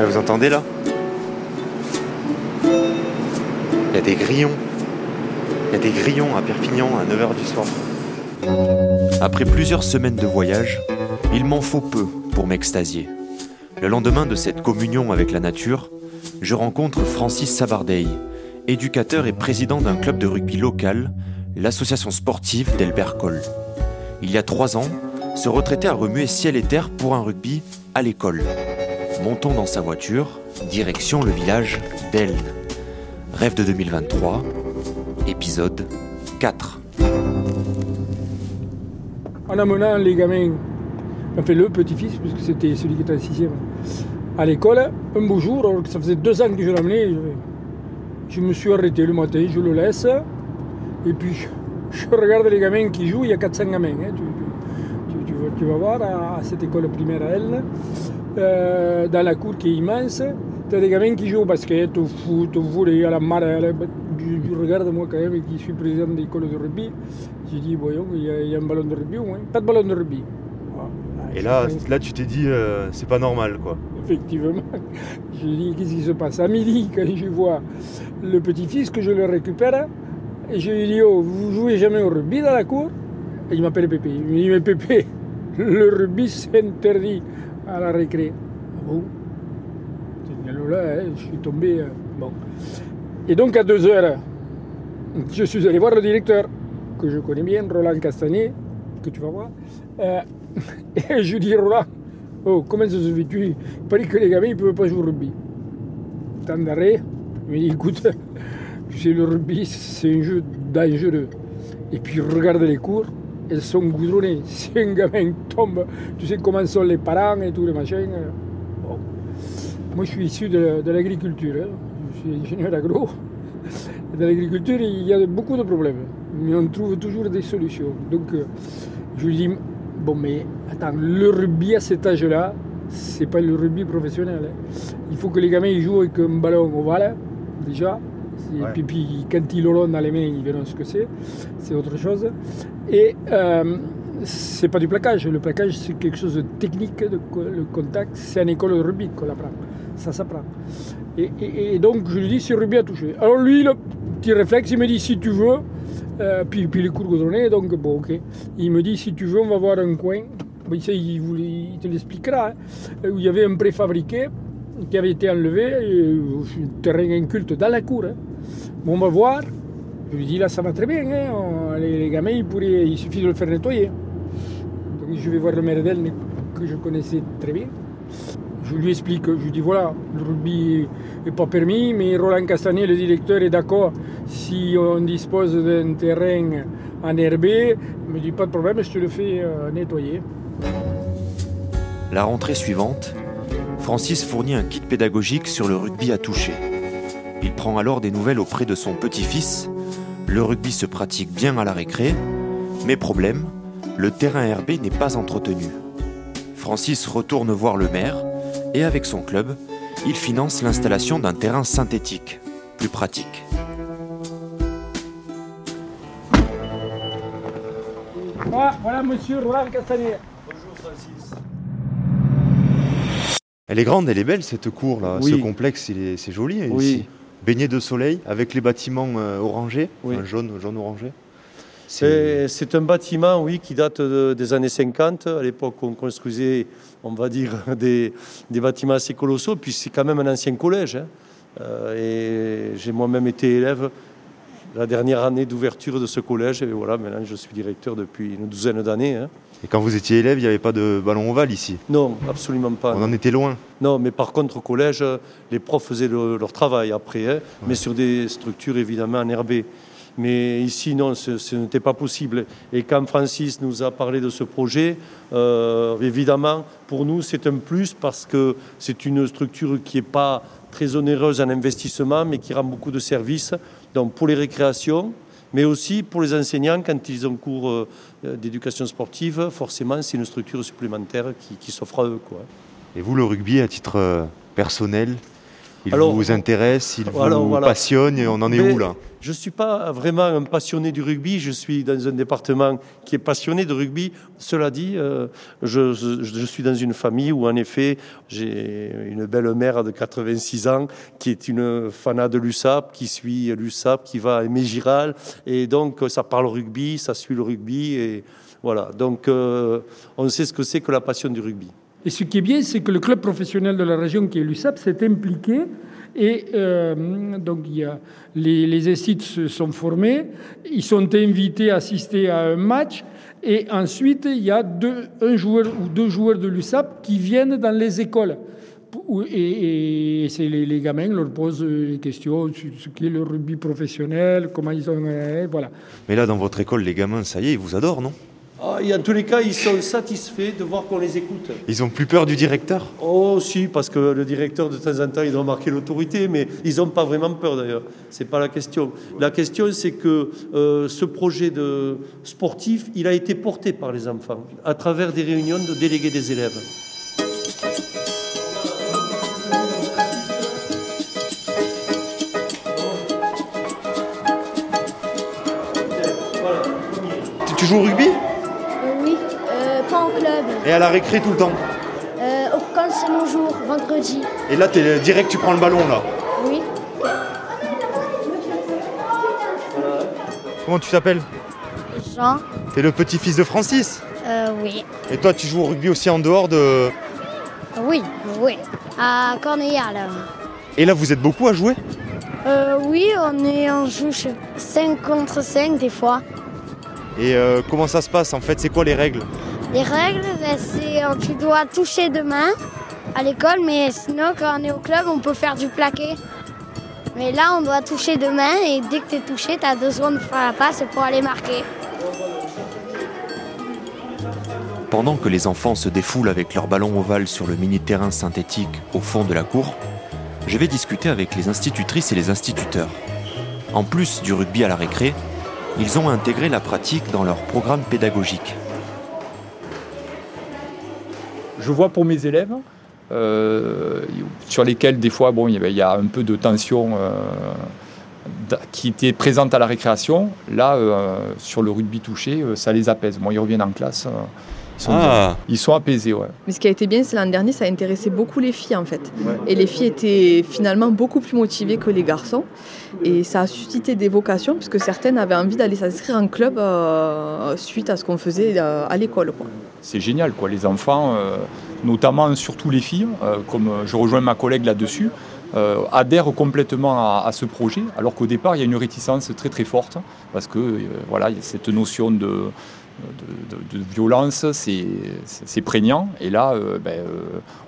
Ah, vous entendez là? Il y a des grillons. Il y a des grillons à Perpignan à 9h du soir. Après plusieurs semaines de voyage, il m'en faut peu pour m'extasier. Le lendemain de cette communion avec la nature, je rencontre Francis Sabardey, éducateur et président d'un club de rugby local, l'association sportive d'Elbert Cole. Il y a trois ans, ce retraité a remué ciel et terre pour un rugby à l'école. Montons dans sa voiture, direction le village d'Elne. Rêve de 2023, épisode 4. En amenant les gamins, enfin le petit-fils, puisque c'était celui qui était en sixième, à l'école, un beau jour, alors que ça faisait deux ans que je l'amenais, je, je me suis arrêté le matin, je le laisse, et puis je regarde les gamins qui jouent, il y a 400 gamins, hein, tu, vas voir à, à cette école primaire à elle, euh, dans la cour qui est immense, tu as des gamins qui jouent au basket, au foot, au volley, à la marelle. Je, je regarde moi quand même qui suis président de l'école de rugby, je dis voyons, il y, a, il y a un ballon de rugby au moins, pas de ballon de rugby. Voilà. Et là, là tu t'es dit, euh, c'est pas normal quoi. effectivement. Je dis, qu'est-ce qui se passe À midi, quand je vois le petit-fils que je le récupère, et je lui dis, oh, vous jouez jamais au rugby dans la cour? Et il m'appelle Pépé. Il me dit, mais Pépé, le rugby c'est interdit à la récré. Ah bon C'est là, hein, je suis tombé. euh, bon. Et donc à deux heures, je suis allé voir le directeur, que je connais bien, Roland Castagnet, que tu vas voir. Euh, et je lui dis, Roland, Oh, comment ça se fait tu Il que les gamins ne peuvent pas jouer au rugby. Temps d'arrêt, il écoute, sais, le rugby, c'est un jeu dangereux. Et puis regarde les cours, elles sont goudronnées. Si un gamin tombe, tu sais comment sont les parents et tous les machins. Bon. Moi, je suis issu de, de l'agriculture. hein. Je suis ingénieur agro. Dans l'agriculture, il y a beaucoup de problèmes. Mais on trouve toujours des solutions. Donc, euh, je lui dis Bon, mais attends, le rugby à cet âge-là, c'est pas le rugby professionnel. hein. Il faut que les gamins ils jouent avec un ballon ovale, déjà. Et Ouais. puis, puis, quand ils l'auront dans les mains, ils verront ce que c'est. C'est autre chose. Et euh, c'est pas du plaquage. Le plaquage, c'est quelque chose de technique. Le contact, c'est en école de rugby qu'on l'apprend. Ça s'apprend. Et, et- et donc, je lui dis, c'est rugby à toucher. Alors, lui, le petit réflexe, il me dit, si tu veux, euh, puis, puis les cours goudronnés, donc bon, ok. Il me dit, si tu veux, on va voir un coin. Bon, il, vous- il te l'expliquera. hein, où il y avait un préfabriqué qui avait été enlevé, euh, un terrain inculte dans la cour. hein. Bon, on va voir. Je lui dis, là, ça va très bien. hein, les, gamins, ils pourraient, il suffit de le faire nettoyer. Donc, je vais voir le maire d'Elne, que je connaissais très bien. Je lui explique, je lui dis voilà, le rugby n'est pas permis, mais Roland Castagnet, le directeur, est d'accord si on dispose d'un terrain en herbe. Il me dit pas de problème, je te le fais euh, nettoyer. La rentrée suivante, Francis fournit un kit pédagogique sur le rugby à toucher. Il prend alors des nouvelles auprès de son petit-fils. Le rugby se pratique bien à la récré, mais problème, le terrain herbé n'est pas entretenu. Francis retourne voir le maire et avec son club, il finance l'installation d'un terrain synthétique, plus pratique. Ah, voilà monsieur Roland Castagnet. Elle est grande, elle est belle cette cour là, Oui. ce complexe, est- c'est joli Oui. ici. Baigné de soleil avec les bâtiments euh, orangés, Oui. enfin, jaune, jaune orangé. C'est un bâtiment, oui, qui date de- des années 50. À l'époque, on construisait, on va dire, des, des bâtiments assez colossaux. Puis c'est quand même un ancien collège. hein. Euh, et j'ai moi-même été élève la dernière année d'ouverture de ce collège. Et voilà, maintenant, je suis directeur depuis une douzaine d'années. hein. Et quand vous étiez élève, il n'y avait pas de ballon ovale ici? Non, absolument pas. On en était loin. Non, mais par contre, au collège, les profs faisaient le- leur travail après, hein, mais sur des structures évidemment enherbées. Mais ici, non, ce, ce n'était pas possible. Et quand Francis nous a parlé de ce projet, euh, évidemment, pour nous, c'est un plus parce que c'est une structure qui n'est pas très onéreuse en investissement, mais qui rend beaucoup de services. Donc, pour les récréations, mais aussi pour les enseignants, quand ils ont cours euh, d'éducation sportive, forcément, c'est une structure supplémentaire qui, s'offre à eux. Et vous, le rugby, à titre euh, personnel, Il vous intéresse, il vous passionne, et on en est où là je ne suis pas vraiment un passionné du rugby, je suis dans un département qui est passionné de rugby. Cela dit, euh, je, suis dans une famille où en effet j'ai une belle mère de 86 ans qui est une fanat de l'USAP, qui suit l'USAP, qui va à Mégiral, et donc ça parle rugby, ça suit le rugby, et voilà. Donc euh, on sait ce que c'est que la passion du rugby. Et ce qui est bien, c'est que le club professionnel de la région qui est l'USAP s'est impliqué et euh, donc, il y a, les, les se sont formés, ils sont invités à assister à un match. Et ensuite, il y a un joueur ou deux joueurs de l'USAP qui viennent dans les écoles. Et, c'est les, les, gamins leur posent des questions sur ce qu'est le rugby professionnel, comment ils ont. Voilà. Mais là, dans votre école, les gamins, ça y est, ils vous adorent, non? Ah, en tous les cas, ils sont satisfaits de voir qu'on les écoute. Ils ont plus peur du directeur? Oh, si, parce que le directeur, de temps en temps, il doit marquer l'autorité, mais ils n'ont pas vraiment peur d'ailleurs. C'est pas la question. La question, c'est que euh, ce projet de sportif, il a été porté par les enfants à travers des réunions de délégués des élèves. Tu joues au rugby? Et à la récré tout le temps euh, Quand c'est mon jour, vendredi. Et là, es direct, tu prends le ballon là Oui. Comment tu t'appelles Jean. T'es le petit-fils de Francis Euh, oui. Et toi, tu joues au rugby aussi en dehors de. Oui, oui. À Corneillard, là. Et là, vous êtes beaucoup à jouer euh, Oui, on, est, en joue 5 contre 5 des fois. Et euh, comment ça se passe en fait? C'est quoi les règles? Les règles, ben, c'est euh, tu dois toucher de main à l'école, mais sinon quand on est au club, on peut faire du plaqué. Mais là, on doit toucher de main et dès que tu es touché, tu as deux secondes de faire passe pour aller marquer. Pendant que les enfants se défoulent avec leur ballon ovale sur le mini-terrain synthétique au fond de la cour, je vais discuter avec les institutrices et les instituteurs. En plus du rugby à la récré, ils ont intégré la pratique dans leur programme pédagogique. Je vois pour mes élèves, euh, sur lesquels des fois bon, il y a un peu de tension euh, qui était présente à la récréation. Là, euh, sur le rugby touché, ça les apaise. Moi, ils reviennent en classe. Ils sont, ah. ils sont, apaisés, ouais. Mais ce qui a été bien, c'est l'an dernier, ça a intéressé beaucoup les filles, en fait. Et les filles étaient finalement beaucoup plus motivées que les garçons. Et ça a suscité des vocations, puisque certaines avaient envie d'aller s'inscrire en club suite à ce qu'on faisait à l'école c'est génial. Quoi. Les enfants, euh, notamment surtout les filles, euh, comme je rejoins ma collègue là-dessus, euh, adhèrent complètement à, ce projet, alors qu'au départ, il y a une réticence très très forte, parce que voilà, cette notion de, de, violence, c'est prégnant, et là, ben,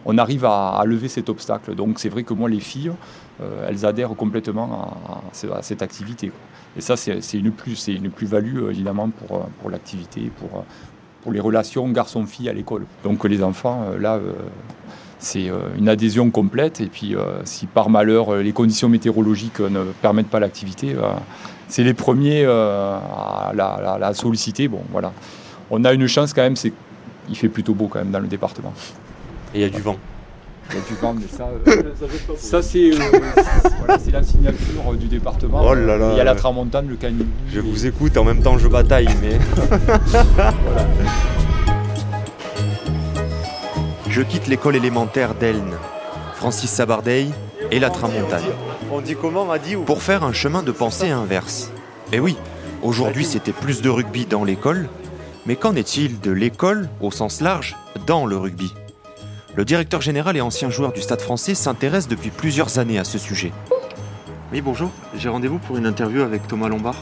on arrive à, lever cet obstacle. Donc c'est vrai que moi, les filles, elles adhèrent complètement à, cette activité. Et ça, c'est une plus-value, plus évidemment, pour, pour l'activité, pour, pour les relations garçon-fille à l'école. Donc les enfants, euh, là, euh, c'est euh, une adhésion complète. Et puis, si par malheur les conditions météorologiques ne permettent pas l'activité, c'est les premiers à la, solliciter. Bon, voilà. On a une chance quand même, c'est qu'il fait plutôt beau quand même dans le département. Et il y a du vent. Il y a du vent, mais ça, euh, ça c'est euh, la signature du département. Oh là là, il y a la tramontane, le canyon. Je vous écoute, en même temps je bataille, mais. Je quitte l'école élémentaire d'Elne, Francis Sabardeil et la tramontane. On dit comment, m'a dit Pour faire un chemin de pensée inverse. Et eh oui, aujourd'hui c'était plus de rugby dans l'école, mais qu'en est-il de l'école, au sens large, dans le rugby? Le directeur général et ancien joueur du Stade français s'intéresse depuis plusieurs années à ce sujet. Oui, bonjour. J'ai rendez-vous pour une interview avec Thomas Lombard.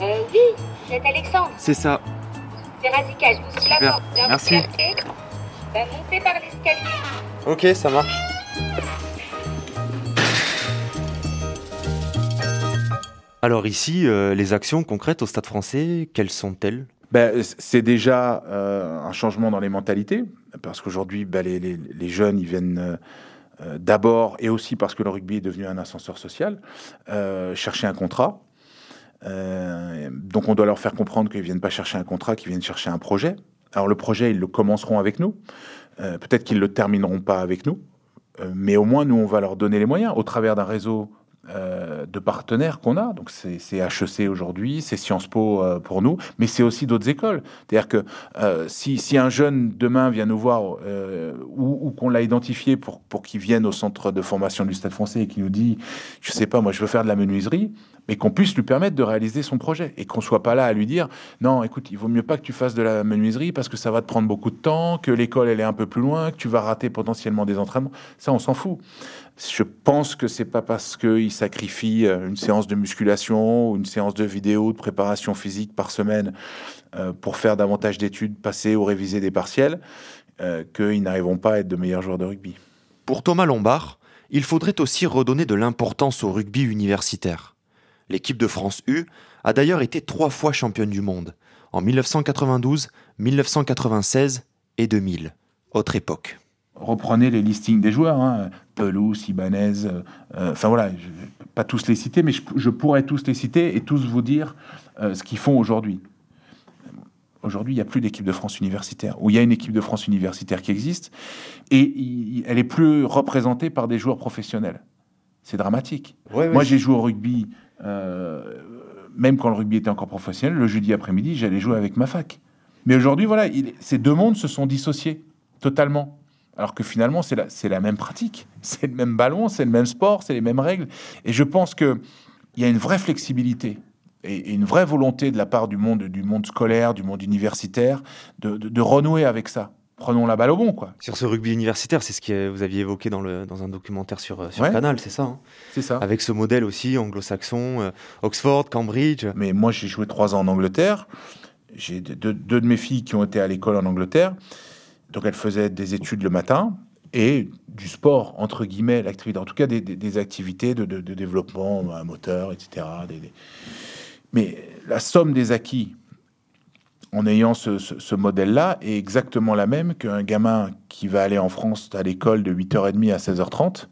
Euh, oui, c'est Alexandre. C'est ça. C'est Razika, je vous suis là Merci. Va monter par l'escalier. Ok, ça marche. Alors ici, euh, les actions concrètes au Stade français, quelles sont-elles? Ben, C'est déjà euh, un changement dans les mentalités, parce qu'aujourd'hui, ben, les, les, les, jeunes, ils viennent euh, d'abord, et aussi parce que le rugby est devenu un ascenseur social, euh, chercher un contrat. donc on doit leur faire comprendre qu'ils ne viennent pas chercher un contrat, qu'ils viennent chercher un projet. Alors le projet, ils le commenceront avec nous. Peut-être qu'ils ne le termineront pas avec nous. Euh, mais au moins, nous, on va leur donner les moyens au travers d'un réseau euh, de partenaires qu'on a. Donc, c'est HEC aujourd'hui, c'est Sciences Po euh, pour nous, mais c'est aussi d'autres écoles. C'est-à-dire que si, un jeune demain vient nous voir ou, qu'on l'a identifié pour, pour qu'il vienne au centre de formation du Stade français et qui nous dit, je sais pas, moi, je veux faire de la menuiserie, mais qu'on puisse lui permettre de réaliser son projet et qu'on soit pas là à lui dire non, écoute, il vaut mieux pas que tu fasses de la menuiserie parce que ça va te prendre beaucoup de temps, que l'école elle est un peu plus loin, que tu vas rater potentiellement des entraînements. Ça, on s'en fout. Je pense que c'est pas parce qu'il sacrifie euh, une séance de musculation ou une séance de vidéo de préparation physique par semaine euh, pour faire davantage d'études, passer ou réviser des partiels, euh, qu'ils n'arriveront pas à être de meilleurs joueurs de rugby. Pour Thomas Lombard, il faudrait aussi redonner de l'importance au rugby universitaire. L'équipe de France U a d'ailleurs été trois fois championne du monde, en 1992, 1996 et 2000. Autre époque. Reprenez les listings des joueurs, hein. Pelouse, Ibanez, euh, euh, enfin voilà, je vais pas tous les citer, mais je, pourrais tous les citer et tous vous dire euh, ce qu'ils font aujourd'hui. Aujourd'hui, il n'y a plus d'équipe de France universitaire. Ou il y a une équipe de France universitaire qui existe, et elle est plus représentée par des joueurs professionnels. C'est dramatique. Moi, j'ai joué au rugby même quand le rugby était encore professionnel, le jeudi après-midi, j'allais jouer avec ma fac. Mais aujourd'hui, voilà, ces deux mondes se sont dissociés totalement. Alors que finalement, c'est la, la, même pratique, c'est le même ballon, c'est le même sport, c'est les mêmes règles. Et je pense qu'il y a une vraie flexibilité et, une vraie volonté de la part du monde, du monde scolaire, du monde universitaire, de renouer avec ça prenons la balle au bon. Quoi. Sur ce rugby universitaire, c'est ce que vous aviez évoqué dans, le, dans un documentaire sur, euh, sur Canal, c'est ça hein? C'est ça. Avec ce modèle aussi anglo-saxon, euh, Oxford, Cambridge. Mais moi, j'ai joué trois ans en Angleterre. J'ai deux, de mes filles qui ont été à l'école en Angleterre. Donc, elles faisaient des études le matin et du sport, entre guillemets, l'activité. En tout cas, des, des, activités de, de, développement moteur, etc. Mais la somme des acquis en ayant ce, modèle-là est exactement la même qu'un gamin qui va aller en France à l'école de 8h30 à 16h30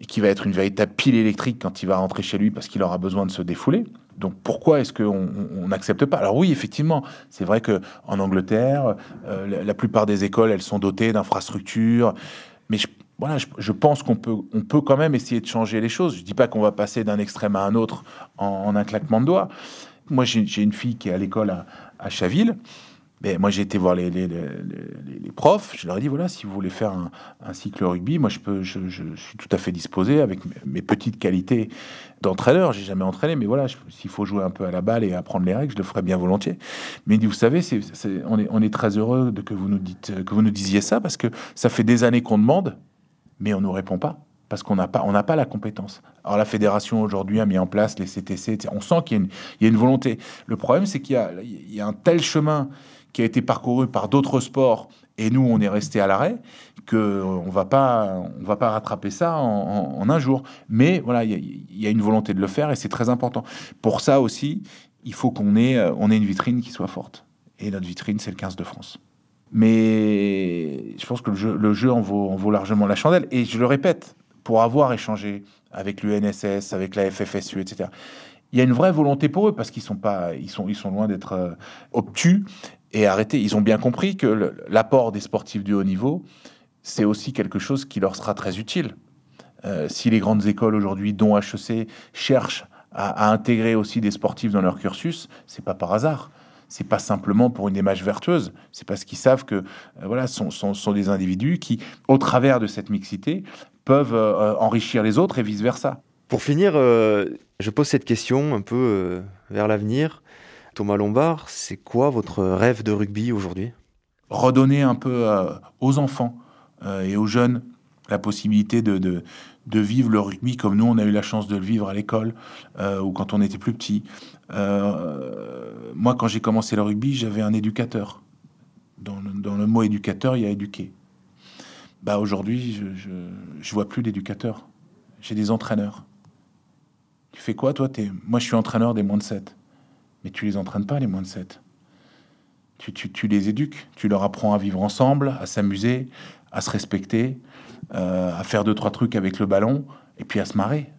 et qui va être une véritable pile électrique quand il va rentrer chez lui parce qu'il aura besoin de se défouler. Donc pourquoi est-ce qu'on n'accepte pas? Alors oui, effectivement, c'est vrai que en Angleterre, euh, la, plupart des écoles, elles sont dotées d'infrastructures, mais je, voilà, je, pense qu'on peut, on peut quand même essayer de changer les choses. Je dis pas qu'on va passer d'un extrême à un autre en, un claquement de doigts. Moi, j'ai une fille qui est à l'école à, à Chaville. Mais moi, j'ai été voir les, profs. Je leur ai dit voilà, si vous voulez faire un, cycle rugby, moi, je, peux, je, suis tout à fait disposé avec mes petites qualités d'entraîneur. J'ai jamais entraîné, mais voilà, s'il faut jouer un peu à la balle et apprendre les règles, je le ferai bien volontiers. Mais vous savez, c'est, on, est, on est très heureux de que vous nous dites, que vous nous disiez ça parce que ça fait des années qu'on demande, mais on nous répond pas parce qu'on n'a pas, pas la compétence. Alors la fédération aujourd'hui a mis en place les CTC, on sent qu'il y, a une volonté. Le problème, c'est qu'il y, a, un tel chemin qui a été parcouru par d'autres sports et nous, on est resté à l'arrêt, que on va pas, on va pas rattraper ça en, un jour. Mais voilà, il y, a une volonté de le faire et c'est très important. Pour ça aussi, il faut qu'on ait, on ait une vitrine qui soit forte. Et notre vitrine, c'est le 15 de France. Mais je pense que le jeu, le jeu en vaut largement la chandelle. Et je le répète, pour avoir échangé avec l'UNSS, avec la FFSU, etc. Il y a une vraie volonté pour eux parce qu'ils sont pas, ils sont, ils sont loin d'être euh, obtus et arrêtés. Ils ont bien compris que l'apport des sportifs du haut niveau, c'est aussi quelque chose qui leur sera très utile. Euh, si les grandes écoles aujourd'hui, dont HEC, cherchent à, intégrer aussi des sportifs dans leur cursus, c'est pas par hasard. C'est pas simplement pour une image vertueuse. C'est parce qu'ils savent que euh, voilà, sont, sont, sont, des individus qui, au travers de cette mixité, peuvent euh, enrichir les autres et vice-versa. Pour finir, euh, je pose cette question un peu euh, vers l'avenir. Thomas Lombard, c'est quoi votre rêve de rugby aujourd'hui? Redonner un peu aux enfants et aux jeunes la possibilité de, de, vivre le rugby comme nous, on a eu la chance de le vivre à l'école ou quand on était plus petit. moi, quand j'ai commencé le rugby, j'avais un éducateur. Dans le, dans le, mot éducateur, il y a éduquer. Bah aujourd'hui, je, je, vois plus d'éducateurs. J'ai des entraîneurs. Tu fais quoi, toi? Moi, je suis entraîneur des moins de 7. Mais tu les entraînes pas, les moins de 7. Tu, tu, tu les éduques. Tu leur apprends à vivre ensemble, à s'amuser, à se respecter, euh, à faire deux, trois trucs avec le ballon, et puis à se marrer.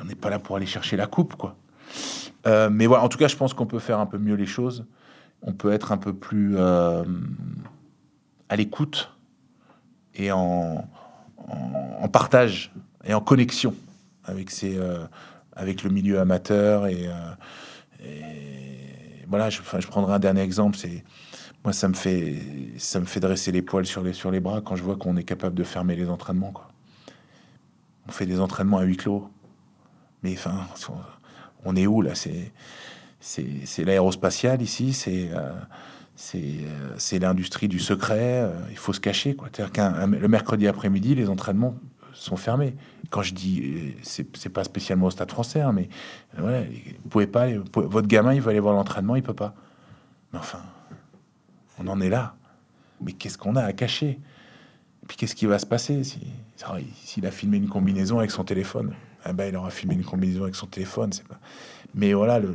On n'est pas là pour aller chercher la coupe, quoi. Euh, mais voilà, en tout cas, je pense qu'on peut faire un peu mieux les choses. On peut être un peu plus euh, à l'écoute et en, partage et en connexion avec, ses, avec le milieu amateur. Et, voilà, je, prendrai un dernier exemple. C'est moi, ça me fait, ça me fait dresser les poils sur les, sur les bras quand je vois qu'on est capable de fermer les entraînements. Quoi. On fait des entraînements à huis clos. Mais enfin, on est où là? C'est, c'est, l'aérospatial ici, c'est, euh, euh, c'est, l'industrie du secret. Euh, il faut se cacher. Quoi. qu'un, le mercredi après-midi, les entraînements sont fermés. Quand je dis, c'est, c'est pas spécialement au stade français, hein, mais voilà, vous pouvez pas, votre gamin, il va aller voir l'entraînement, il peut pas. Mais enfin, on en est là. Mais qu'est-ce qu'on a à cacher? Et puis qu'est-ce qui va se passer si, s'il a filmé une combinaison avec son téléphone? Eh ben, il aura filmé une combinaison avec son téléphone. Pas... Mais voilà, le...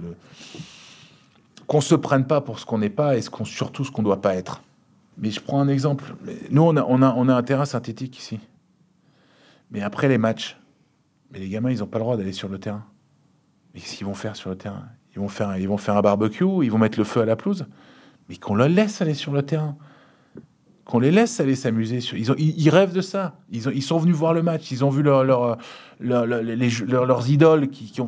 qu'on se prenne pas pour ce qu'on n'est pas et ce surtout ce qu'on doit pas être. Mais je prends un exemple. Nous, on a, on a, un terrain synthétique ici. Mais après les matchs, mais les gamins, ils n'ont pas le droit d'aller sur le terrain. Mais qu'est-ce qu'ils vont faire sur le terrain? Ils vont, faire, un barbecue, ils vont mettre le feu à la pelouse mais qu'on les laisse aller sur le terrain. Qu'on les laisse aller s'amuser. Ils, ils, rêvent de ça. Ils, ont, ils, sont venus voir le match. Ils ont vu leur, leur, leurs idoles qui, ont,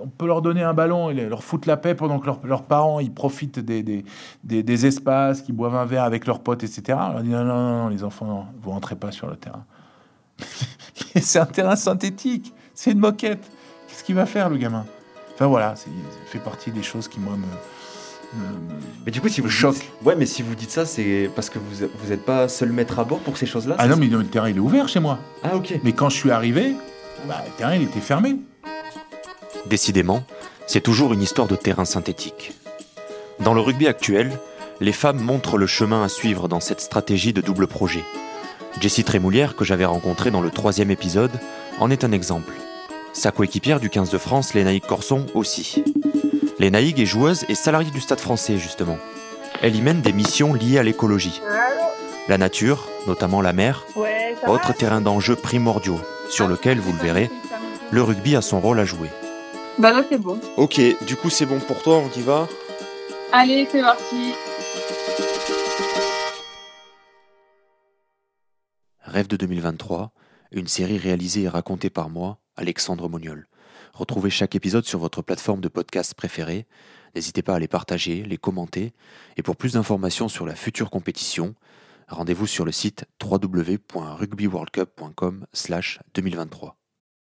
on peut leur donner un ballon et leur foutre la paix pendant que leurs parents ils profitent des, des, des, espaces, qui boivent un verre avec leurs potes, etc. On leur dit non, non, non, les enfants, vous rentrez pas sur le terrain. c'est un terrain synthétique, c'est une moquette. Qu'est-ce qu'il va faire le gamin? Enfin voilà, ça fait partie des choses qui moi me, mais du coup, si vous choc. Ouais, mais si vous dites ça, c'est parce que vous vous n'êtes pas seul maître à bord pour ces choses-là. Ah non, mais le terrain il est ouvert chez moi. Ah ok. Mais quand je suis arrivé, bah, le terrain il était fermé. Décidément, c'est toujours une histoire de terrain synthétique. Dans le rugby actuel, les femmes montrent le chemin à suivre dans cette stratégie de double projet. Jessie Trémoulière, que j'avais rencontrée dans le troisième épisode, en est un exemple. Sa coéquipière du 15 de France, Lénaïque Corson, aussi. Naïg est joueuse et salariée du Stade français, justement. Elle y mène des missions liées à l'écologie. La nature, notamment la mer, autre terrain d'enjeu primordiaux, sur lequel, vous le verrez, le rugby a son rôle à jouer. Bah là, c'est bon. Ok, du coup, c'est bon pour toi, on y va? Allez, c'est parti. Rêve de 2023, une série réalisée et racontée par moi, Alexandre Moniol. Retrouvez chaque épisode sur votre plateforme de podcast préférée. N'hésitez pas à les partager, les commenter. Et pour plus d'informations sur la future compétition, rendez-vous sur le site www.rugbyworldcup.com/2023.